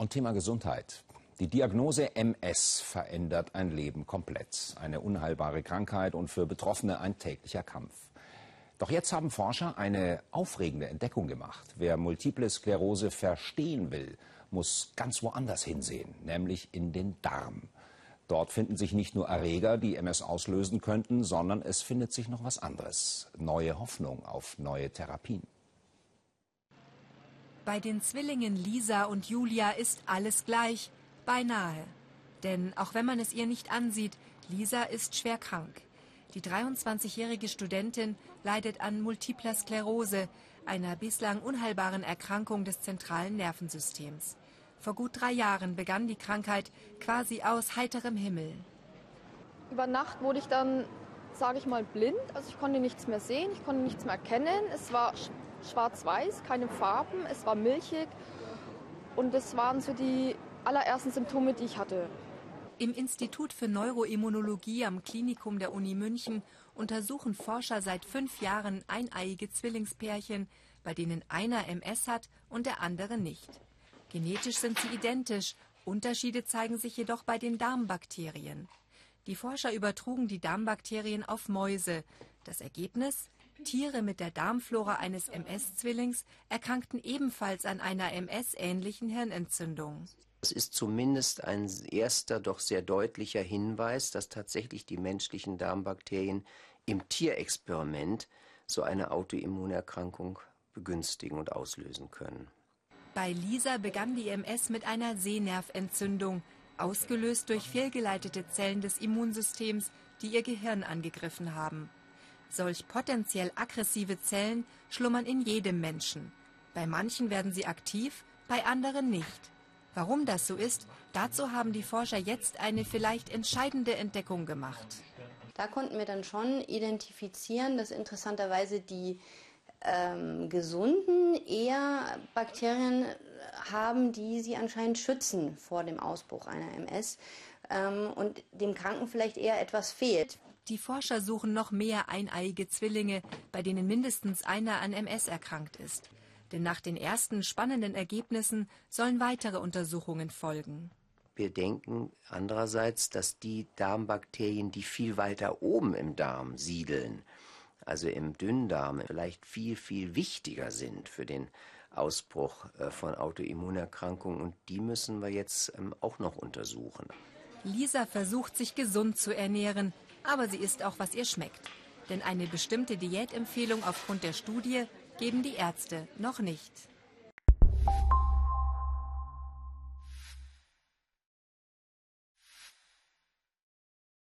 Und Thema Gesundheit. Die Diagnose MS verändert ein Leben komplett. Eine unheilbare Krankheit und für Betroffene ein täglicher Kampf. Doch jetzt haben Forscher eine aufregende Entdeckung gemacht. Wer multiple Sklerose verstehen will, muss ganz woanders hinsehen, nämlich in den Darm. Dort finden sich nicht nur Erreger, die MS auslösen könnten, sondern es findet sich noch was anderes. Neue Hoffnung auf neue Therapien. Bei den Zwillingen Lisa und Julia ist alles gleich, beinahe. Denn auch wenn man es ihr nicht ansieht, Lisa ist schwer krank. Die 23-jährige Studentin leidet an multipler Sklerose, einer bislang unheilbaren Erkrankung des zentralen Nervensystems. Vor gut drei Jahren begann die Krankheit quasi aus heiterem Himmel. Über Nacht wurde ich dann, sage ich mal, blind. Also ich konnte nichts mehr sehen, ich konnte nichts mehr erkennen. Es war schwarz-weiß, keine Farben, es war milchig. Und das waren so die allerersten Symptome, die ich hatte. Im Institut für Neuroimmunologie am Klinikum der Uni München untersuchen Forscher seit fünf Jahren eineiige Zwillingspärchen, bei denen einer MS hat und der andere nicht. Genetisch sind sie identisch, Unterschiede zeigen sich jedoch bei den Darmbakterien. Die Forscher übertrugen die Darmbakterien auf Mäuse. Das Ergebnis? Tiere mit der Darmflora eines MS-Zwillings erkrankten ebenfalls an einer MS-ähnlichen Hirnentzündung. Es ist zumindest ein erster, doch sehr deutlicher Hinweis, dass tatsächlich die menschlichen Darmbakterien im Tierexperiment so eine Autoimmunerkrankung begünstigen und auslösen können. Bei Lisa begann die MS mit einer Sehnerventzündung, ausgelöst durch fehlgeleitete Zellen des Immunsystems, die ihr Gehirn angegriffen haben. Solch potenziell aggressive Zellen schlummern in jedem Menschen. Bei manchen werden sie aktiv, bei anderen nicht. Warum das so ist, dazu haben die Forscher jetzt eine vielleicht entscheidende Entdeckung gemacht. Da konnten wir dann schon identifizieren, dass interessanterweise die ähm, Gesunden eher Bakterien haben, die sie anscheinend schützen vor dem Ausbruch einer MS ähm, und dem Kranken vielleicht eher etwas fehlt. Die Forscher suchen noch mehr eineiige Zwillinge, bei denen mindestens einer an MS erkrankt ist. Denn nach den ersten spannenden Ergebnissen sollen weitere Untersuchungen folgen. Wir denken andererseits, dass die Darmbakterien, die viel weiter oben im Darm siedeln, also im Dünndarm, vielleicht viel, viel wichtiger sind für den Ausbruch äh, von Autoimmunerkrankungen. Und die müssen wir jetzt ähm, auch noch untersuchen. Lisa versucht, sich gesund zu ernähren, aber sie ist auch, was ihr schmeckt. Denn eine bestimmte Diätempfehlung aufgrund der Studie geben die Ärzte noch nicht.